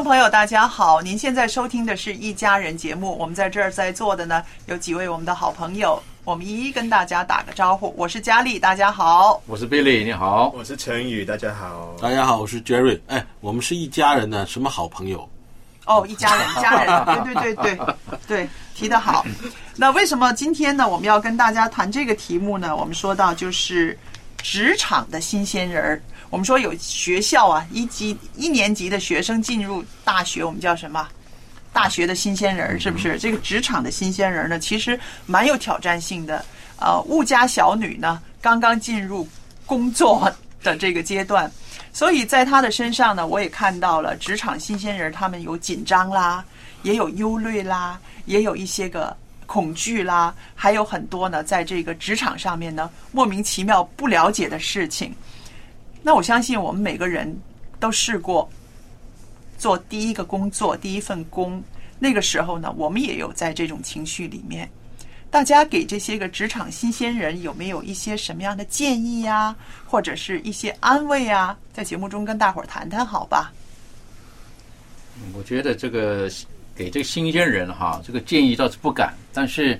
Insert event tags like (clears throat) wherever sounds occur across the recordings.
众朋友，大家好！您现在收听的是一家人节目。我们在这儿在座的呢，有几位我们的好朋友，我们一一跟大家打个招呼。我是佳丽，大家好。我是 Billy，你好。我是陈宇，大家好。大家好，我是 Jerry。哎，我们是一家人呢，什么好朋友？哦，一家人，一家人，对对对对对，提得好。那为什么今天呢，我们要跟大家谈这个题目呢？我们说到就是职场的新鲜人儿。我们说有学校啊，一级一年级的学生进入大学，我们叫什么？大学的新鲜人儿是不是？这个职场的新鲜人儿呢，其实蛮有挑战性的。呃，物家小女呢，刚刚进入工作的这个阶段，所以在她的身上呢，我也看到了职场新鲜人，他们有紧张啦，也有忧虑啦，也有一些个恐惧啦，还有很多呢，在这个职场上面呢，莫名其妙不了解的事情。那我相信我们每个人都试过做第一个工作、第一份工，那个时候呢，我们也有在这种情绪里面。大家给这些个职场新鲜人有没有一些什么样的建议呀，或者是一些安慰啊？在节目中跟大伙儿谈谈，好吧？我觉得这个给这个新鲜人哈，这个建议倒是不敢，但是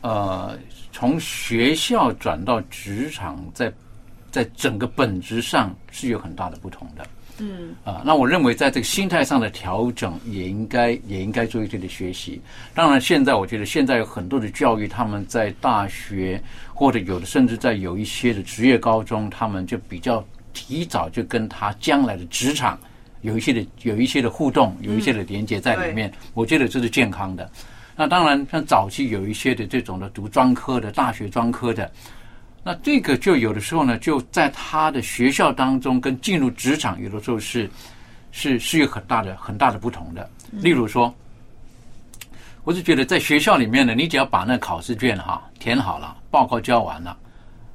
呃，从学校转到职场，在在整个本质上是有很大的不同的。嗯啊，那我认为在这个心态上的调整，也应该也应该做一定的学习。当然，现在我觉得现在有很多的教育，他们在大学或者有的甚至在有一些的职业高中，他们就比较提早就跟他将来的职场有一些的有一些的互动，有一些的连接在里面。我觉得这是健康的。那当然，像早期有一些的这种的读专科的、大学专科的，那这个就有的时候呢，就在他的学校当中跟进入职场，有的时候是是是有很大的很大的不同的。例如说，我是觉得在学校里面呢，你只要把那考试卷哈填好了，报告交完了，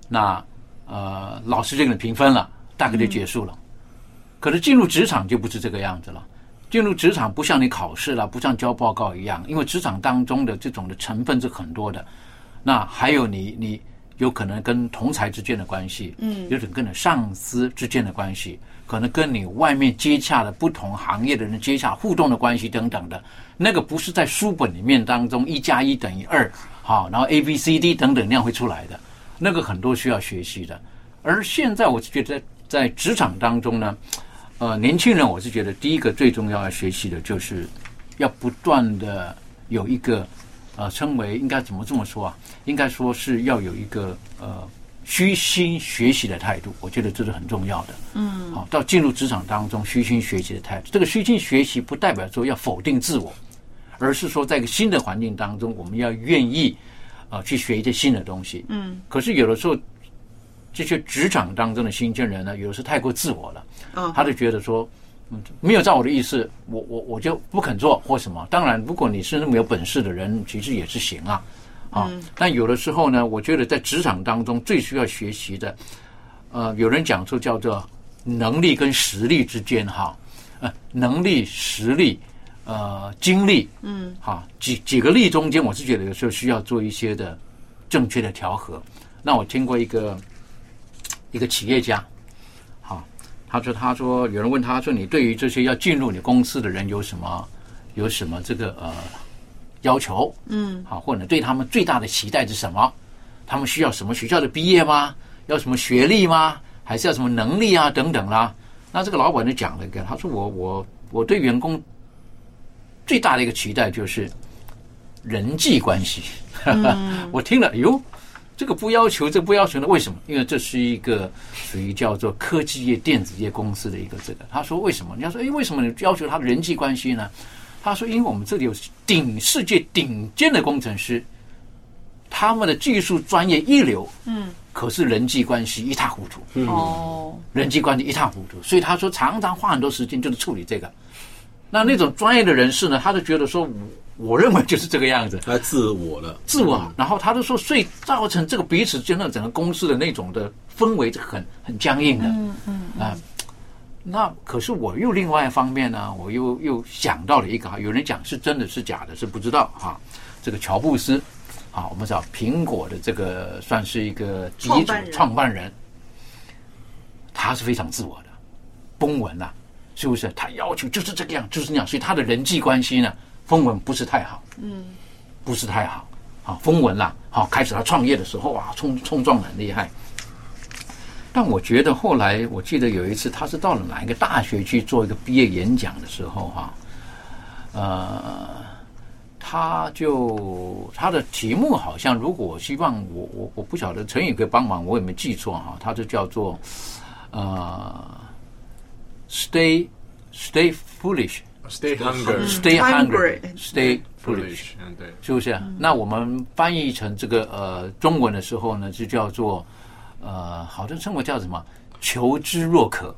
那呃老师就给你评分了，大概就结束了。可是进入职场就不是这个样子了。进入职场不像你考试了，不像交报告一样，因为职场当中的这种的成分是很多的。那还有你你有可能跟同才之间的关系，嗯有点跟你上司之间的关系，可能跟你外面接洽的不同行业的人接洽互动的关系等等的，那个不是在书本里面当中一加一等于二，好，然后 A B C D 等等那样会出来的，那个很多需要学习的。而现在我是觉得在在职场当中呢，呃，年轻人我是觉得第一个最重要要学习的就是要不断的有一个呃称为应该怎么这么说啊？应该说是要有一个呃虚心学习的态度，我觉得这是很重要的。嗯好，到进入职场当中，虚心学习的态度。这个虚心学习不代表说要否定自我，而是说在一个新的环境当中，我们要愿意啊、呃去学一些新的东西。嗯可是有的时候，这些职场当中的新鲜人呢，有的是太过自我了，嗯，他就觉得说，嗯，没有照我的意思，我我我就不肯做或什么。当然，如果你是那么有本事的人，其实也是行啊。啊，但有的时候呢，我觉得在职场当中最需要学习的，呃，有人讲出叫做能力跟实力之间哈，呃，能力、实力，呃呃经历，嗯，哈，几几个力中间，我是觉得有时候需要做一些的正确的调和。那我听过一个一个企业家，好，他说他说有人问他说你对于这些要进入你公司的人有什么有什么这个呃要求？嗯，好，或者对他们最大的期待是什么？他们需要什么学校的毕业吗？要什么学历吗？还是要什么能力啊等等啦？那这个老板就讲了一个，他说我我我对员工最大的一个期待就是人际关系。(laughs) 我听了，哟，这个不要求，这不要求呢？为什么？因为这是一个属于叫做科技业、电子业公司的一个这个。他说为什么？你要说，哎，为什么你要求他的人际关系呢？他说，因为我们这里有顶世界顶尖的工程师，他们的技术专业一流，嗯，可是人际关系一塌糊涂。哦，人际关系一塌糊涂，所以他说常常花很多时间就是处理这个。那那种专业的人士呢，他就觉得说，我我认为就是这个样子，他自我了，自我。然后他就说，所以造成这个彼此间的整个公司的那种的氛围是很很僵硬的。嗯嗯啊，那可是我又另外一方面呢，我又又想到了一个哈，有人讲是真的是假的，是不知道哈。这个乔布斯啊，我们知道苹果的这个算是一个第一创办人创办人，他是非常自我的，崩文呐、是不是？他要求就是这个样，就是那样，所以他的人际关系呢，风文不是太好，嗯，不是太好。好，风文啦，好，开始他创业的时候啊，冲冲撞得很厉害。但我觉得后来，我记得有一次，他是到了哪一个大学去做一个毕业演讲的时候，哈，呃，他就他的题目好像，如果我希望我我我不晓得成语可以帮忙，我有没有记错哈？他就叫做呃，stay stay foolish。Stay hungry. Stay hungry, Hungry. stay foolish，Foolish，嗯，对，是不是？那我们翻译成这个呃中文的时候呢，就叫做呃，好像称为叫什么？求知若渴，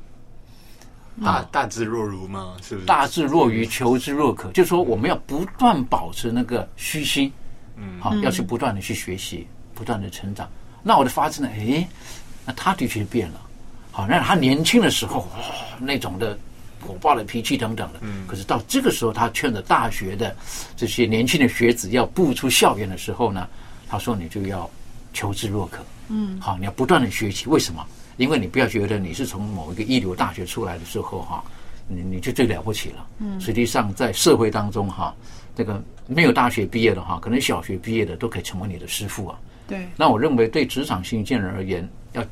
大大智若愚嘛，是不是？大智若愚，求知若渴。就是说，我们要不断保持那个虚心，嗯好，要去不断的去学习，不断的成长。那我就发现了，诶，那他的确变了。好，那他年轻的时候，哇、那种的火爆的脾气等等的，嗯可是到这个时候，他劝着大学的这些年轻的学子要步出校园的时候呢，他说你就要求知若渴，嗯好，你要不断的学习。为什么？因为你不要觉得你是从某一个一流大学出来的时候哈，你你就最了不起了。嗯实际上在社会当中哈，这个没有大学毕业的哈，可能小学毕业的都可以成为你的师傅啊。对，那我认为对职场新鲜人而言，要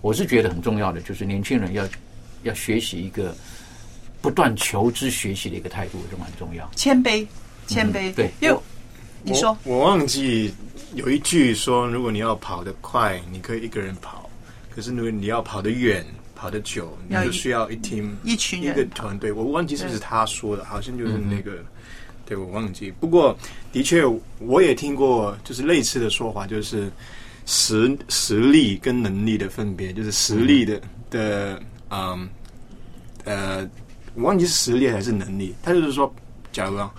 我是觉得很重要的，就是年轻人要要学习一个不断求知学习的一个态度，这种很重要。谦卑，谦卑。嗯对因为你说我，我忘记有一句说，如果你要跑得快，你可以一个人跑；可是如果你要跑得远、跑得久，你就需要一 team 一群一个团队。我忘记是不是他说的，好像就是那个，对我忘记。不过的确，我也听过就是类似的说法，就是实实力跟能力的分别，就是实力的的嗯呃，我忘记是实力还是能力。他就是说，假如啊，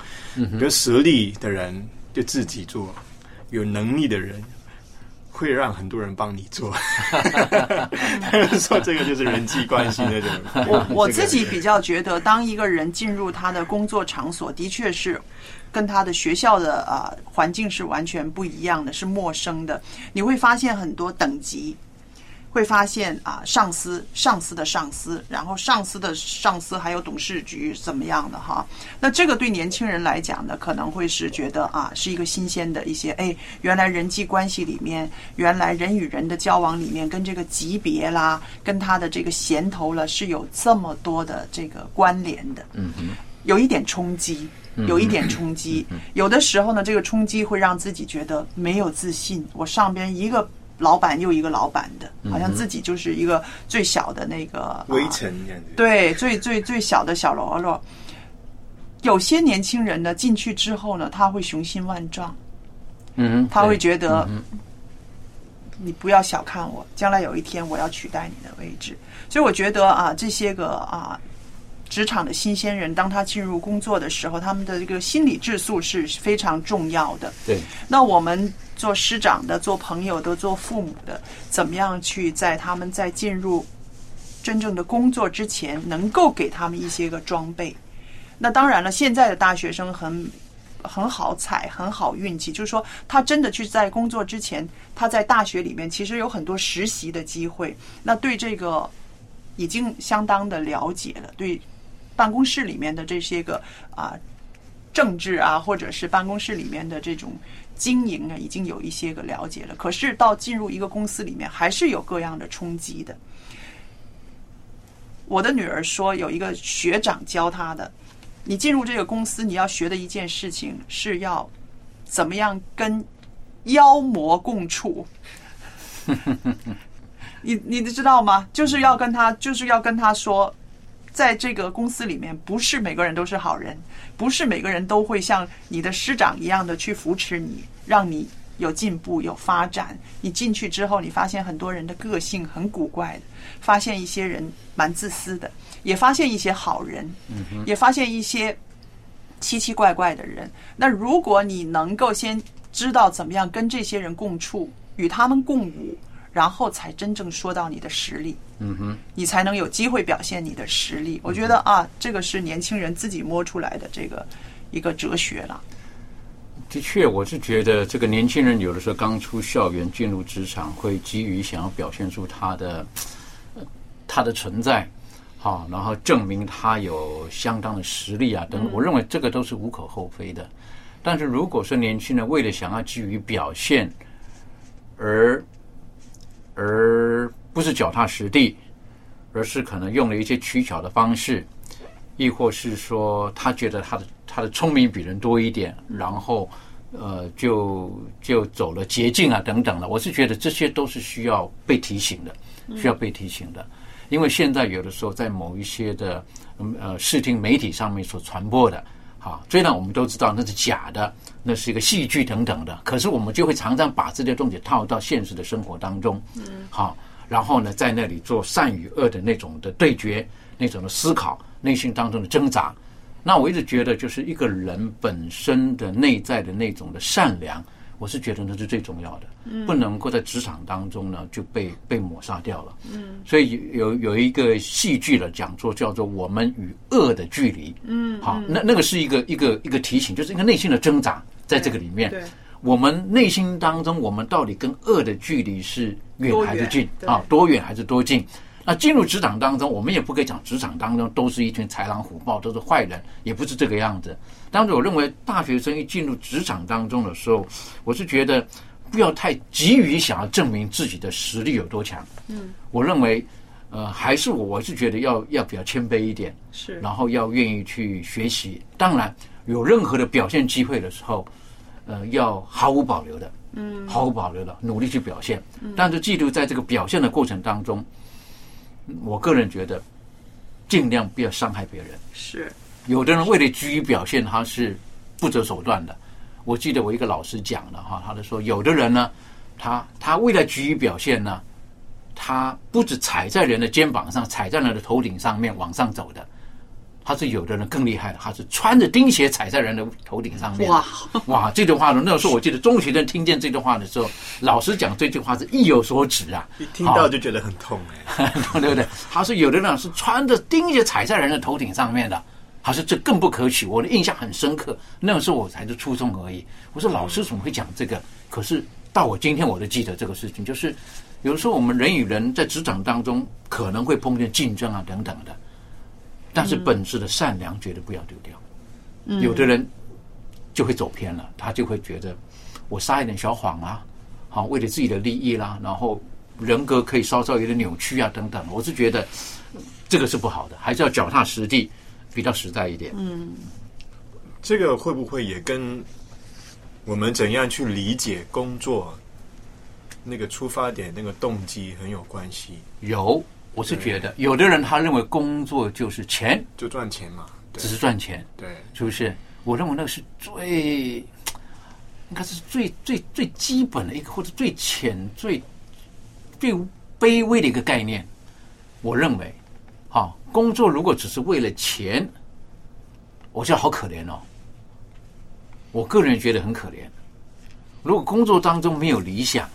有实力的人就自己做，有能力的人会让很多人帮你做。(laughs) 他就说这个就是人际关系那种。我我自己比较觉得，当一个人进入他的工作场所，的确是跟他的学校的啊、环境是完全不一样的，是陌生的。你会发现很多等级，会发现啊，上司、上司的上司，然后上司的上司，还有董事局怎么样的哈？那这个对年轻人来讲呢，可能会是觉得啊，是一个新鲜的一些，哎，原来人际关系里面，原来人与人的交往里面，跟这个级别啦，跟他的这个衔头了，是有这么多的这个关联的。嗯嗯，有一点冲击，有一点冲击。有的时候呢，这个冲击会让自己觉得没有自信。我上边一个老板又一个老板的，好像自己就是一个最小的那个啊围城这样子。对，最最最小的小喽啰。有些年轻人呢，进去之后呢，他会雄心万丈，嗯，他会觉得嗯你不要小看我，将来有一天我要取代你的位置。所以我觉得啊，这些个啊，职场的新鲜人，当他进入工作的时候，他们的这个心理质素是非常重要的。对，那我们做师长的、做朋友的、做父母的，怎么样去在他们在进入真正的工作之前，能够给他们一些个装备，那当然了，现在的大学生很很好彩，很好运气，就是说他真的去在工作之前，他在大学里面其实有很多实习的机会，那对这个已经相当的了解了，对办公室里面的这些个啊政治啊，或者是办公室里面的这种经营呢，已经有一些个了解了。可是到进入一个公司里面，还是有各样的冲击的。我的女儿说，有一个学长教她的，你进入这个公司，你要学的一件事情是要怎么样跟妖魔共处。(laughs) 你你知道吗？就是要跟他，就是要跟他说，在这个公司里面，不是每个人都是好人，不是每个人都会像你的师长一样的去扶持你，让你有进步、有发展。你进去之后，你发现很多人的个性很古怪的，发现一些人蛮自私的，也发现一些好人，也发现一些奇奇怪怪的人。那如果你能够先知道怎么样跟这些人共处，与他们共舞。然后才真正说到你的实力，嗯哼，你才能有机会表现你的实力。我觉得啊，这个是年轻人自己摸出来的这个一个哲学了。的确，我是觉得这个年轻人有的时候刚出校园进入职场，会急于想要表现出他的他的存在，好，然后证明他有相当的实力啊等。我认为这个都是无可厚非的。但是如果说年轻人为了想要急于表现而而不是脚踏实地，而是可能用了一些取巧的方式，亦或是说他觉得他的他的聪明比人多一点，然后呃就就走了捷径啊等等的。我是觉得这些都是需要被提醒的，需要被提醒的。因为现在有的时候在某一些的呃视听媒体上面所传播的，好，虽然我们都知道那是假的，那是一个戏剧等等的，可是我们就会常常把这些东西套到现实的生活当中，嗯，好，然后呢，在那里做善与恶的那种的对决，那种的思考，内心当中的挣扎。那我一直觉得，就是一个人本身的内在的那种的善良。我是觉得那是最重要的，不能够在职场当中呢就被被抹杀掉了。嗯，所以有有一个戏剧的讲座叫做《我们与恶的距离》。嗯，好，那那个是一个一个一个提醒，就是一个内心的挣扎，在这个里面，我们内心当中，我们到底跟恶的距离是远还是近啊？多远还是多近？那进入职场当中，我们也不可以讲职场当中都是一群豺狼虎豹，都是坏人，也不是这个样子。当时我认为大学生一进入职场当中的时候，我是觉得不要太急于想要证明自己的实力有多强。嗯，我认为，呃，还是我我是觉得要要比较谦卑一点，是，然后要愿意去学习。当然，有任何的表现机会的时候，呃，要毫无保留的，嗯，毫无保留的努力去表现。但是，记住在这个表现的过程当中。我个人觉得，尽量不要伤害别人。是，有的人为了急于表现，他是不择手段的。我记得我一个老师讲的哈，他就说，有的人呢，他他为了急于表现呢，他不止踩在人的肩膀上，踩在人的头顶上面往上走的。他是有的人更厉害的，他是穿着钉鞋踩在人的头顶上面。哇哇！这句话呢，那时候我记得中学生听见这句话的时候，老师讲这句话是意有所指啊。一听到就觉得很痛哎，(laughs) 对不对？他说有的人是穿着钉鞋踩在人的头顶上面的，他说这更不可取。我的印象很深刻，那个时候我才是初中而已。我说老师怎么会讲这个？可是到我今天我都记得这个事情，就是有的时候我们人与人在职场当中可能会碰见竞争啊等等的。但是本质的善良绝对不要丢掉。有的人就会走偏了，他就会觉得我撒一点小谎啊，好为了自己的利益啦，然后人格可以稍稍有点扭曲啊等等。我是觉得这个是不好的，还是要脚踏实地，比较实在一点。嗯，这个会不会也跟我们怎样去理解工作那个出发点、那个动机很有关系？有。我是觉得，有的人他认为工作就是钱，就赚钱嘛，只是赚钱，对，是不是？我认为那个是最，应该是最最最基本的一个，或者最浅、最最卑微的一个概念。我认为，好，工作如果只是为了钱，我觉得好可怜哦。我个人觉得很可怜。如果工作当中没有理想，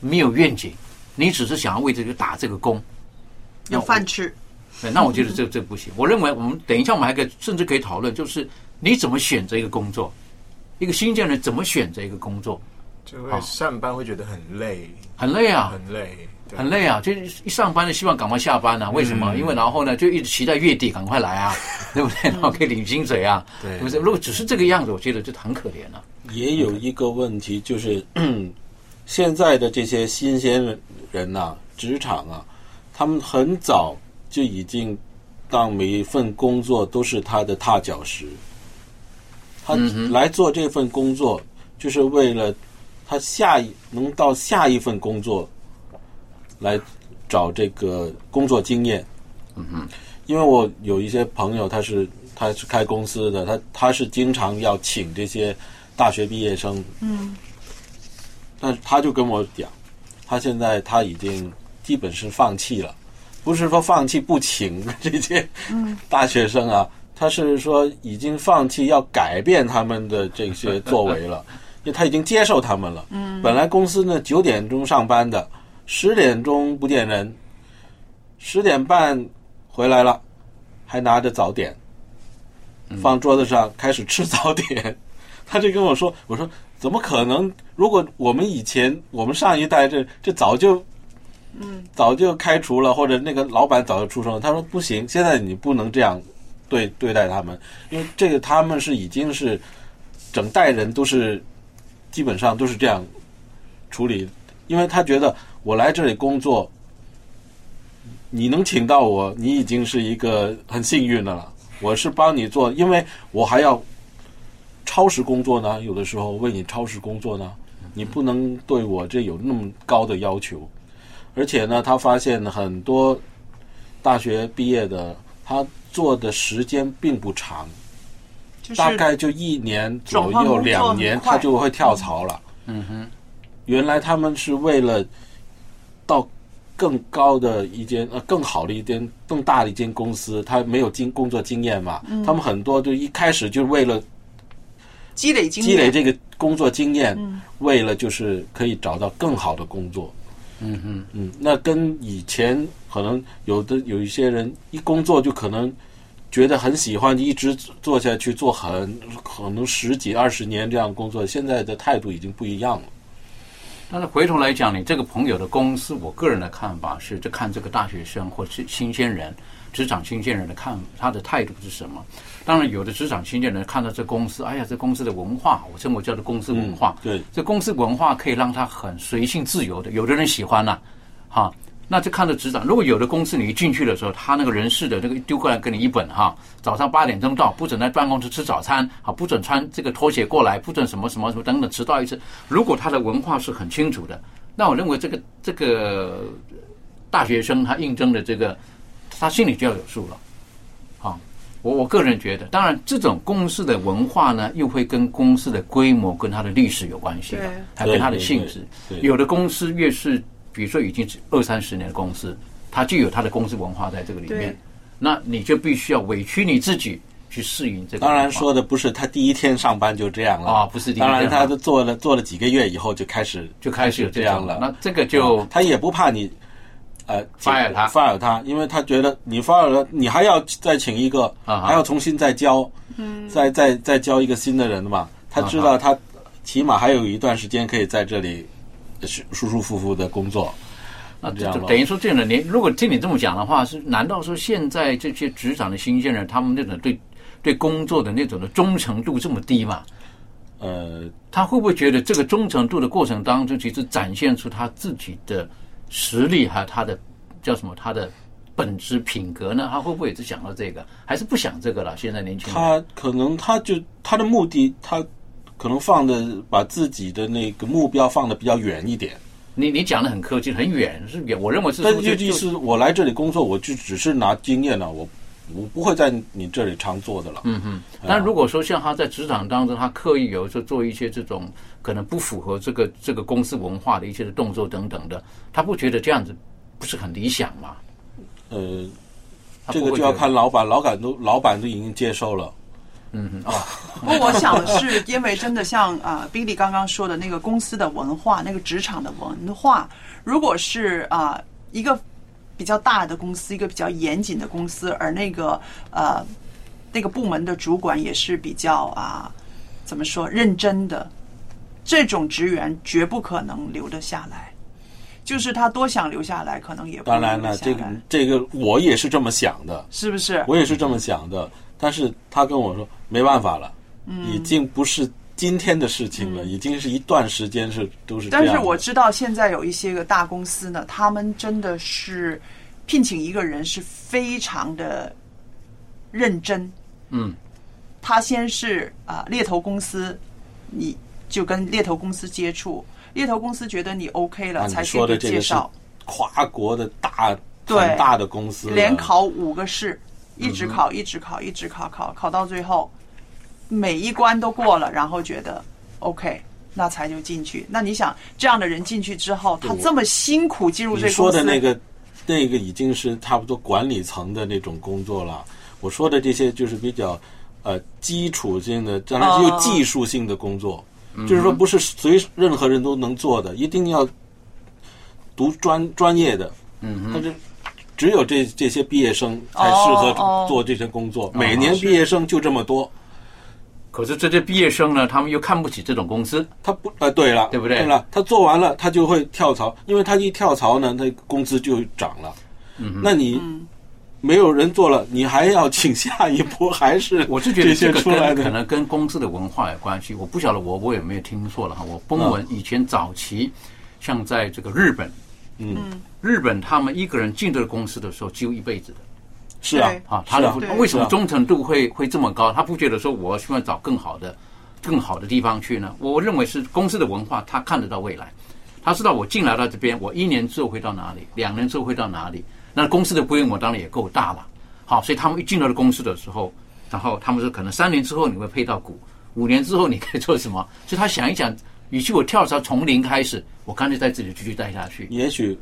没有愿景，你只是想要为这个打这个工。有饭吃，对，那我觉得这这不行。我认为我们等一下我们还可以甚至可以讨论，就是你怎么选择一个工作，一个新鲜人怎么选择一个工作，就会上班会觉得很累，很累啊，很累，对很累啊！就一上班就希望赶快下班啊，为什么？嗯因为然后呢，就一直期待月底赶快来啊，(laughs) 对不对？然后可以领薪水啊，对不对？如果只是这个样子，我觉得就很可怜了。也有一个问题，就是 (clears throat) 现在的这些新鲜人呐、职场啊，他们很早就已经当每一份工作都是他的踏脚石。他来做这份工作，就是为了他下一能到下一份工作来找这个工作经验。嗯哼，因为我有一些朋友，他是他是开公司的，他他是经常要请这些大学毕业生，嗯。但是他就跟我讲，他现在他已经基本是放弃了，不是说放弃不请这些嗯。大学生啊，他是说已经放弃要改变他们的这些作为了，(laughs) 因为他已经接受他们了。嗯。本来公司呢九点钟上班的，十点钟不见人，十点半回来了，还拿着早点放桌子上开始吃早点。他就跟我说：“我说怎么可能？如果我们以前我们上一代这这早就嗯早就开除了，或者那个老板早就出生了。”他说：“不行，现在你不能这样对对待他们，因为这个他们是已经是整代人都是基本上都是这样处理，因为他觉得我来这里工作，你能请到我，你已经是一个很幸运的了。我是帮你做，因为我还要超时工作呢，有的时候为你超时工作呢，你不能对我这有那么高的要求。而且呢，他发现很多大学毕业的，他做的时间并不长，就是大概就一年左右、两年，他就会跳槽了。嗯哼，原来他们是为了到更高的一间呃更好的一间更大的一间公司，他没有经工作经验嘛，嗯他们很多就一开始就为了积累经验，积累这个工作经验，嗯为了就是可以找到更好的工作。嗯嗯，嗯，那跟以前可能有的有一些人一工作就可能觉得很喜欢，一直做下去，做很可能十几二十年这样工作，现在的态度已经不一样了。但是回头来讲，你这个朋友的公司，我个人的看法是，就看这个大学生或是新鲜人、职场新鲜人的看他的态度是什么。当然，有的职场新鲜人看到这公司，哎呀，这公司的文化，我称为叫做公司文化。对，这公司文化可以让他很随性自由的，有的人喜欢呐、哈。那就看着职场，如果有的公司你一进去的时候，他那个人事的那个丢过来给你一本哈，早上八点钟到，不准在办公室吃早餐，啊，不准穿这个拖鞋过来，不准什么什么什么等等，迟到一次。如果他的文化是很清楚的，那我认为这个这个大学生他应征的这个，他心里就要有数了。好，我我个人觉得，当然这种公司的文化呢，又会跟公司的规模跟它的历史有关系还跟它的性质。有的公司越是，比如说已经是二三十年的公司，它就有它的公司文化在这个里面对，那你就必须要委屈你自己去适应这个。当然说的不是他第一天上班就这样了。啊不是第一天当然他都做了做了几个月以后就开始就开始有这样了。那这个就啊他也不怕你呃 fire 他 fire 他，因为他觉得你 fire 了，你还要再请一个，啊还要重新再教，嗯。再再再教一个新的人嘛。他知道他起码还有一段时间可以在这里舒舒舒服服的工作。那这样等于说这样的，你如果听你这么讲的话，是难道说现在这些职场的新鲜人，他们那种对对工作的那种的忠诚度这么低吗？呃，他会不会觉得这个忠诚度的过程当中，其实展现出他自己的实力，还有他的叫什么，他的本质品格呢？他会不会也是想到这个，还是不想这个了？现在年轻人，他可能他就他的目的，他可能放的把自己的那个目标放的比较远一点。你你讲的很客气，很远是远，我认为是但说就就意思，我来这里工作，我就只是拿经验了，我我不会在你这里常做的了。嗯哼，但如果说像他在职场当中，他刻意有时候做一些这种可能不符合这个这个公司文化的一些的动作等等的，他不觉得这样子不是很理想吗？呃，这个就要看老板，老板都老板都已经接受了。嗯哼。啊，(laughs) 不过我想是因为真的像啊、l y 刚刚说的那个公司的文化，那个职场的文化，如果是啊、一个比较大的公司，一个比较严谨的公司，而那个呃那个部门的主管也是比较啊怎么说认真的，这种职员绝不可能留得下来。就是他多想留下来，可能也不当然了，这个这个我也是这么想的，是不是？我也是这么想的，但是他跟我说没办法了，嗯。已经不是今天的事情了，已经是一段时间是都是这样。但是我知道现在有一些个大公司呢，他们真的是聘请一个人是非常的认真。嗯，他先是啊、猎头公司，你就跟猎头公司接触，猎头公司觉得你 OK 了，才给说的这个是介绍。跨国的大对。很大的公司，连考五个试，一直考，一直考，一直考，考考到最后，每一关都过了，然后觉得 OK，那才就进去。那你想，这样的人进去之后，他这么辛苦进入这个公司，的那个那个已经是差不多管理层的那种工作了。我说的这些就是比较呃基础性的，当然是有技术性的工作，嗯就是说不是随任何人都能做的，一定要读专专业的。嗯他这只有这这些毕业生才适合做这些工作，每年毕业生就这么多。可是这些毕业生呢，他们又看不起这种公司，他不呃，对了，对不对？对了，他做完了，他就会跳槽，因为他一跳槽呢，他工资就涨了。嗯那你没有人做了，你还要请下一波，还是 (laughs) 我是觉得这个出来可能跟公司的文化有关系。我不晓得我我有没有听错了哈。我崩文以前早期，像在这个日本，嗯，日本他们一个人进这个公司的时候，只有一辈子的。是啊啊，他的啊为什么忠诚度会会这么高？他不觉得说我希望找更好的、更好的地方去呢？我认为是公司的文化，他看得到未来，他知道我进来到这边，我一年之后会到哪里，两年之后会到哪里。那公司的规模当然也够大了，好，所以他们一进到了公司的时候，然后他们说可能三年之后你会配到股，五年之后你可以做什么？所以他想一想，与其我跳槽从零开始，我干脆在这里继续待下去。也许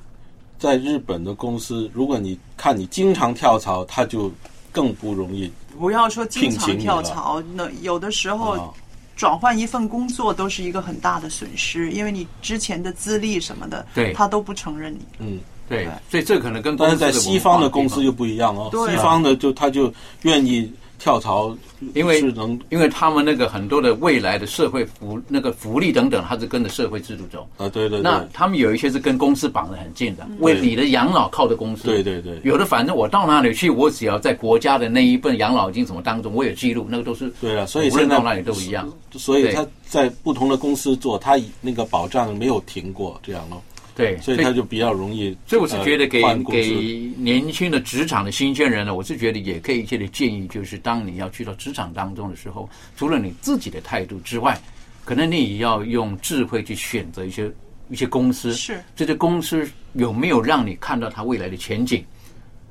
在日本的公司，如果你看你经常跳槽，他就更不容易。不要说经常跳槽，那有的时候啊。转换一份工作都是一个很大的损失，因为你之前的资历什么的，对。他都不承认你。嗯，对，所以这可能跟但是在西方的公司就不一样哦，西方的就他就愿意跳槽，因为是能因为他们那个很多的未来的社会福那个福利等等，它是跟着社会制度走。啊，对对对，那他们有一些是跟公司绑得很近的，为你的养老靠的公司。对对对，有的反正我到哪里去，我只要在国家的那一份养老金什么当中，我有记录，那个都是对了，所以现在到哪里都一样。所以他在不同的公司做，他那个保障没有停过，这样咯。对，所以他就比较容易。所以我是觉得给、给年轻的职场的新鲜人呢，我是觉得也可以一些的建议，就是当你要去到职场当中的时候，除了你自己的态度之外，可能你也要用智慧去选择一些一些公司，是这些公司有没有让你看到它未来的前景？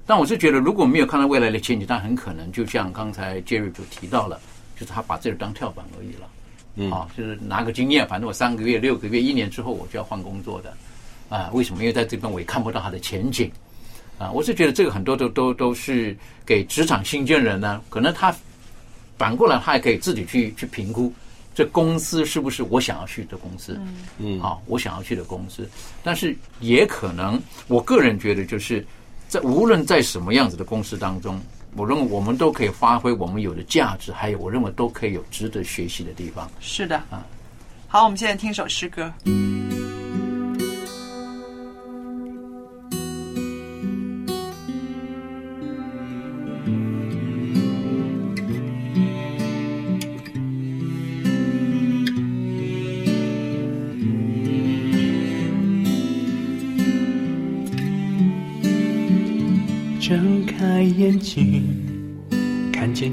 但我是觉得，如果没有看到未来的前景，但很可能就像刚才 Jerry 就提到了，就是他把这个当跳板而已了。嗯啊，就是拿个经验，反正我三个月、六个月、一年之后我就要换工作的，啊，为什么？因为在这边我也看不到它的前景，啊，我是觉得这个很多都都都是给职场新鲜人呢，可能他反过来他也可以自己去去评估这公司是不是我想要去的公司，嗯啊，我想要去的公司，但是也可能，我个人觉得就是在无论在什么样子的公司当中，我认为我们都可以发挥我们有的价值，还有我认为都可以有值得学习的地方。是的啊。好，我们现在听首诗歌。睁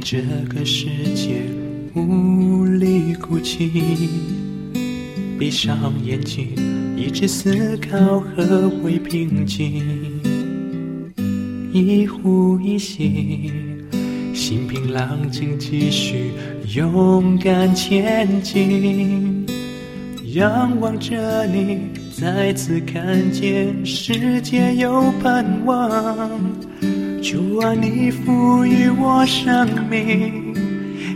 这个世界无力哭泣；闭上眼睛，一直思考何为平静。一呼一吸，心平浪静，继续勇敢前进。仰望着你，再次看见世界有盼望。主啊，你赋予我生命，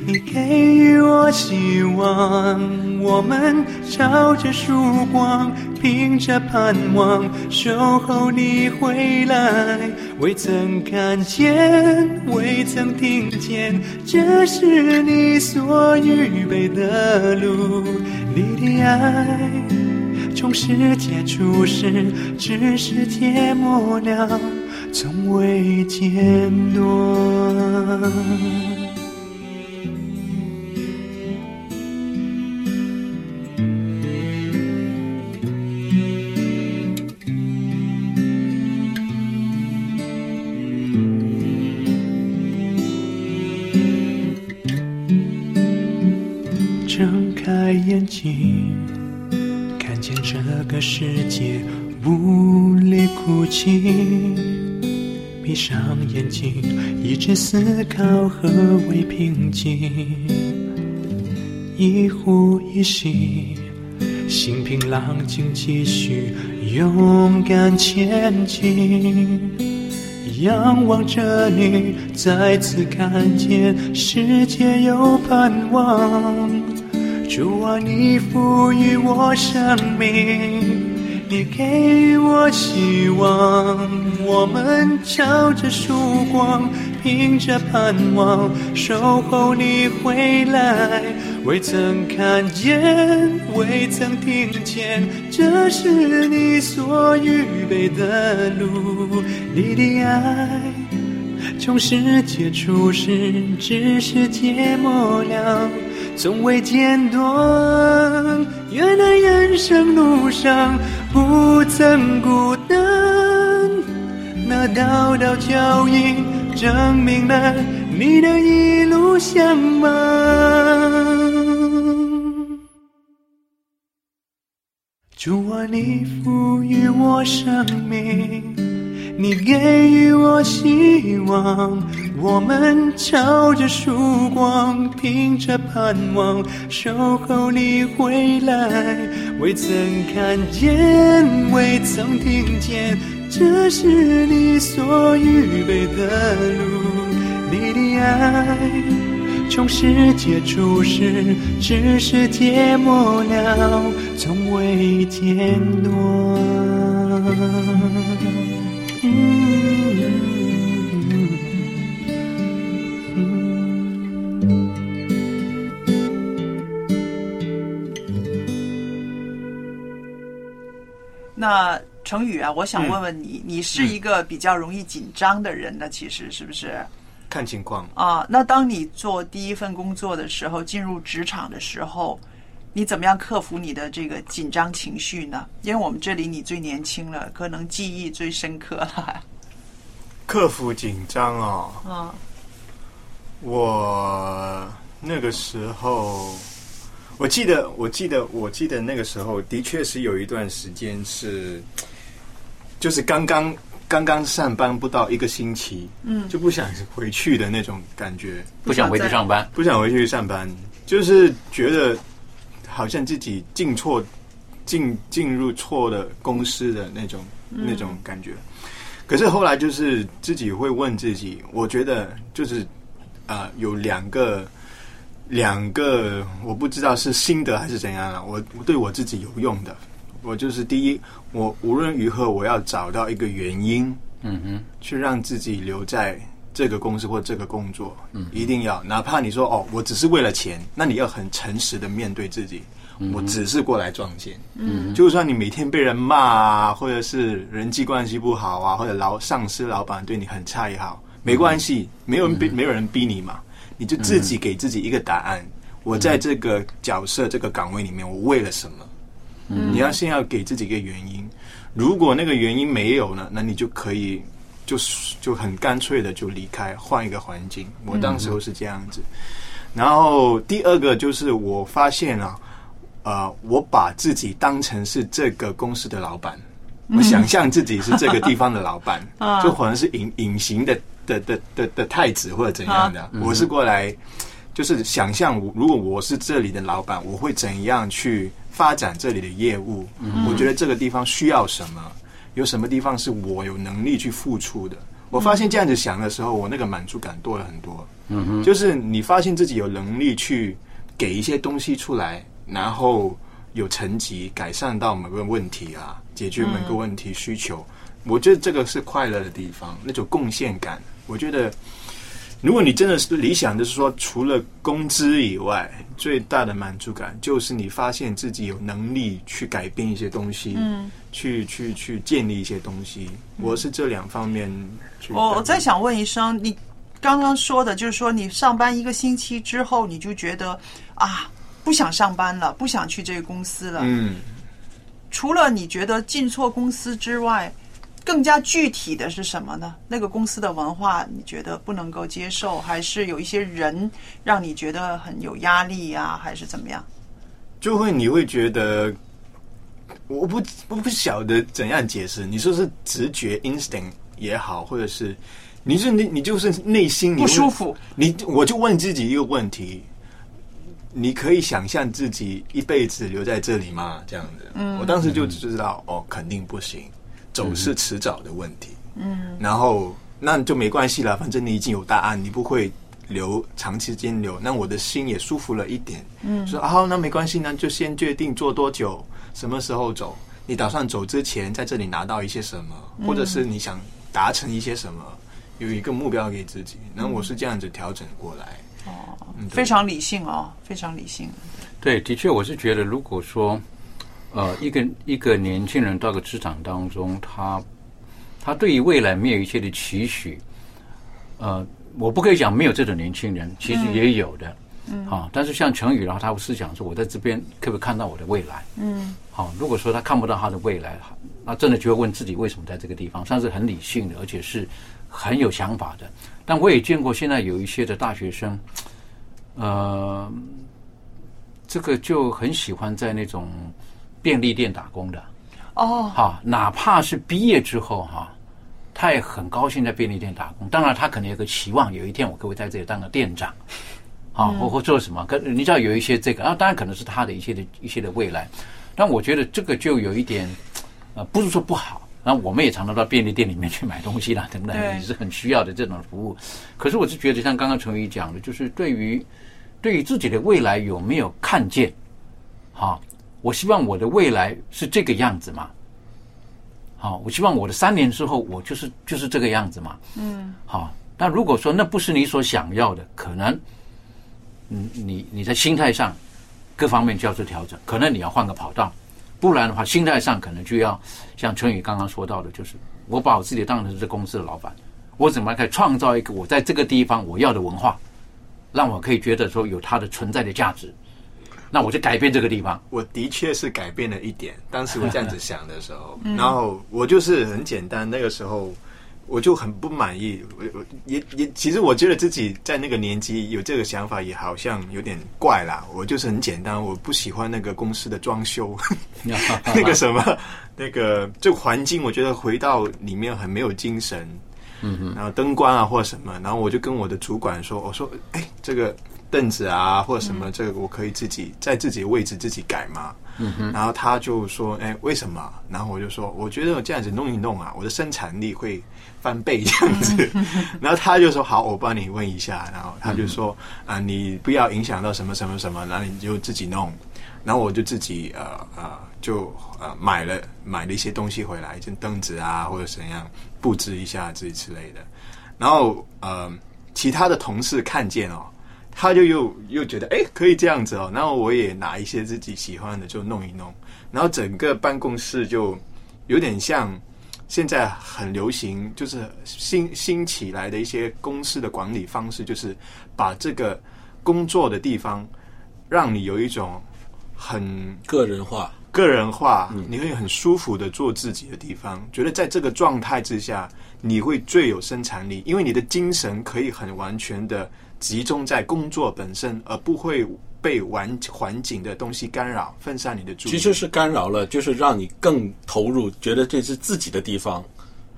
你给予我希望，我们朝着曙光，凭着盼望，守候你回来。未曾看见，未曾听见，这是你所预备的路。你的爱，从世界初始，至世界末了，从未间断。睁开眼睛，看见这个世界无力哭泣。闭上眼睛，一直思考何为平静。一呼一吸，心平浪静，继续勇敢前进。仰望着你，再次看见世界有盼望。主啊，你赋予我生命，你给我希望。我们朝着曙光，凭着盼望，守候你回来。未曾看见，未曾听见，这是你所预备的路。你的爱，从世界初始，至世界末了。从未间断，原来人生路上不曾孤单。那道道脚印证明了你的一路相伴。主啊，你赋予我生命，你给予我希望。我们朝着曙光，凭着盼望，守候你回来。未曾看见，未曾听见，这是你所预备的路。你的爱，从世界初始，至世界末了，从未间断。那成宇啊，我想问问你，你是一个比较容易紧张的人呢？其实是不是？看情况啊。那当你做第一份工作的时候，进入职场的时候，你怎么样克服你的这个紧张情绪呢？因为我们这里你最年轻了，可能记忆最深刻了。克服紧张哦。嗯。我那个时候。我记得，我记得，我记得那个时候的确是有一段时间是，就是刚刚刚刚上班不到一个星期，嗯，就不想回去的那种感觉，不想回去上班，不想回去上班，就是觉得好像自己进错进进入错的公司的那种那种感觉。可是后来就是自己会问自己，我觉得就是啊，有两个。两个我不知道是心得还是怎样了。我对我自己有用的，我就是第一，我无论如何我要找到一个原因，嗯哼，去让自己留在这个公司或这个工作，嗯，一定要，哪怕你说哦，我只是为了钱，那你要很诚实的面对自己，我只是过来赚钱，嗯，就算你每天被人骂啊，或者是人际关系不好啊，或者老上司老板对你很差也好，没关系，没有人逼，没有人逼你嘛。你就自己给自己一个答案：我在这个角色、这个岗位里面，我为了什么？你要先要给自己一个原因。如果那个原因没有呢，那你就可以就就很干脆的就离开，换一个环境。我当时候是这样子。然后第二个就是我发现啊，呃，我把自己当成是这个公司的老板，我想象自己是这个地方的老板，(laughs) 就好像是隐隐形的。的的的的太子或者怎样的，我是过来就是想象，如果我是这里的老板，我会怎样去发展这里的业务？我觉得这个地方需要什么，有什么地方是我有能力去付出的。我发现这样子想的时候，我那个满足感多了很多。嗯哼，就是你发现自己有能力去给一些东西出来，然后有成绩，改善到某个问题啊，解决某个问题需求。我觉得这个是快乐的地方，那种贡献感。我觉得，如果你真的是理想就是说，除了工资以外，最大的满足感就是你发现自己有能力去改变一些东西，嗯，去去去建立一些东西。我是这两方面去。我我再想问一声，你刚刚说的就是说，你上班一个星期之后，你就觉得啊，不想上班了，不想去这个公司了。嗯，除了你觉得进错公司之外，更加具体的是什么呢？那个公司的文化你觉得不能够接受，还是有一些人让你觉得很有压力呀、还是怎么样？就会你会觉得，我不我不晓得怎样解释。你说是直觉 instinct 也好，或者是你是你你就是内心你不舒服。你我就问自己一个问题：你可以想象自己一辈子留在这里吗？这样子，嗯我当时就知道，哦，肯定不行，走是迟早的问题。嗯然后那就没关系了，反正你已经有答案，你不会留长期间留，那我的心也舒服了一点。嗯说啊，那没关系，那就先决定做多久，什么时候走。你打算走之前在这里拿到一些什么，嗯或者是你想达成一些什么，有一个目标给自己。那我是这样子调整过来。哦嗯，非常理性哦，非常理性。对，的确，我是觉得，如果说，呃，一个一个年轻人到个职场当中，他他对于未来没有一些的期许，呃，我不可以讲没有这种年轻人，其实嗯也有的，嗯啊，但是像成宇，然后他思想说，我在这边可不可以看到我的未来？嗯好，如果说他看不到他的未来，那真的就会问自己为什么在这个地方，算是很理性的，而且是很有想法的。但我也见过现在有一些的大学生，呃，这个就很喜欢在那种便利店打工的，哦，哈，哪怕是毕业之后哈，他也很高兴在便利店打工。当然，他可能有个期望，有一天我可以在这里当个店长，啊，嗯或或做什么？跟你知道有一些这个，啊，当然可能是他的一些的一些的未来。但我觉得这个就有一点，呃，不是说不好。然后我们也常常到便利店里面去买东西啦，等等，也是很需要的这种服务。可是我是觉得，像刚刚陈宇讲的，就是对于对于自己的未来有没有看见？好，我希望我的未来是这个样子嘛？好，我希望我的三年之后，我就是就是这个样子嘛？嗯好，那如果说那不是你所想要的，可能，嗯，你你在心态上各方面就要做调整，可能你要换个跑道，不然的话，心态上可能就要像春雨刚刚说到的，就是我把我自己当成是公司的老板，我怎么可以创造一个我在这个地方我要的文化，让我可以觉得说有它的存在的价值，那我就改变这个地方。我的确是改变了一点，当时我这样子想的时候，嗯 (laughs) 然后我就是很简单，那个时候我就很不满意，我我也也其实我觉得自己在那个年纪有这个想法，也好像有点怪啦。我就是很简单，我不喜欢那个公司的装修，(laughs) 那个什么那个这个环境，我觉得回到里面很没有精神。嗯哼，然后灯光啊或者什么，然后我就跟我的主管说，我说，哎，这个凳子啊或者什么，这个我可以自己在自己的位置自己改吗？嗯哼然后他就说，哎，为什么？然后我就说，我觉得我这样子弄一弄啊，我的生产力会翻倍这样子。(laughs) 然后他就说，好，我帮你问一下。然后他就说，啊，你不要影响到什么什么什么，然后你就自己弄。然后我就自己呃呃就呃买了买了一些东西回来，就凳子啊或者怎样布置一下自己之类的。然后呃其他的同事看见哦，他就又又觉得哎可以这样子哦，然后我也拿一些自己喜欢的就弄一弄，然后整个办公室就有点像现在很流行，就是新新起来的一些公司的管理方式，就是把这个工作的地方让你有一种很个人化、个人化，你会很舒服的做自己的地方，觉得在这个状态之下，你会最有生产力，因为你的精神可以很完全的集中在工作本身，而不会被环环境的东西干扰，分散你的注意力。其实是干扰了，就是让你更投入，觉得这是自己的地方，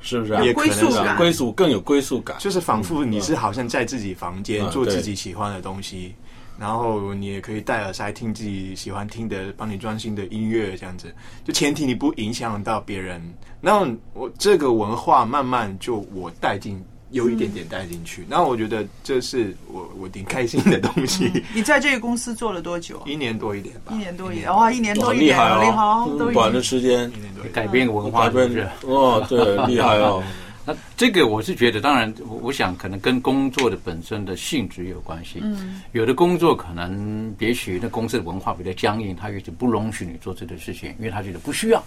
是不是啊？也可能是归属更有归属感，就是仿佛你是好像在自己房间嗯做自己喜欢的东西，然后你也可以戴耳塞听自己喜欢听的、帮你专心的音乐，这样子。就前提你不影响到别人。那我这个文化慢慢就我带进有一点点带进去。那我觉得这是我我挺开心的东西。你在这个公司做了多久？一年多一点吧。一年多一点，哇，一年多一点，很厉害厉害哦哦，都已短的时间改变文化改变是不是哦，对，厉害哦。(laughs) 那这个我是觉得，当然，我我想可能跟工作的本身的性质有关系。嗯，有的工作可能也许那公司的文化比较僵硬，他也许不容许你做这个事情，因为他觉得不需要，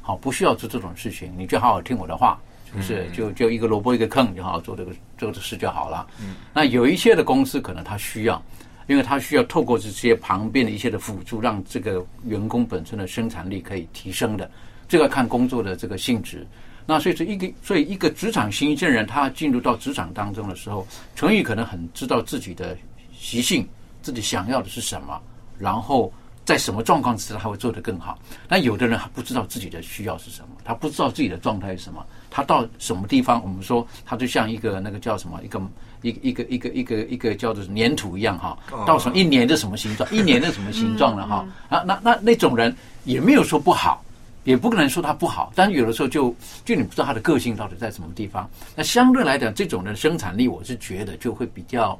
好不需要做这种事情，你就好好听我的话，是不是？嗯就就一个萝卜一个坑，你就好好做这个做这个事就好了。嗯，那有一些的公司可能他需要，因为他需要透过这些旁边的一些的辅助，让这个员工本身的生产力可以提升的。这个看工作的这个性质。那所以说一个，所以一个职场新鲜人，他进入到职场当中的时候，成宇可能很知道自己的习性，自己想要的是什么，然后在什么状况之下他会做得更好。但有的人还不知道自己的需要是什么，他不知道自己的状态是什么，他到什么地方，我们说他就像一个那个叫什么一个一个一个一个一个一个叫做粘土一样哈，到什么一年的什么形状，一年的什么形状了哈啊，那那那种人也没有说不好。也不可能说他不好，但是有的时候就就你不知道他的个性到底在什么地方。那相对来讲，这种的生产力，我是觉得就会比较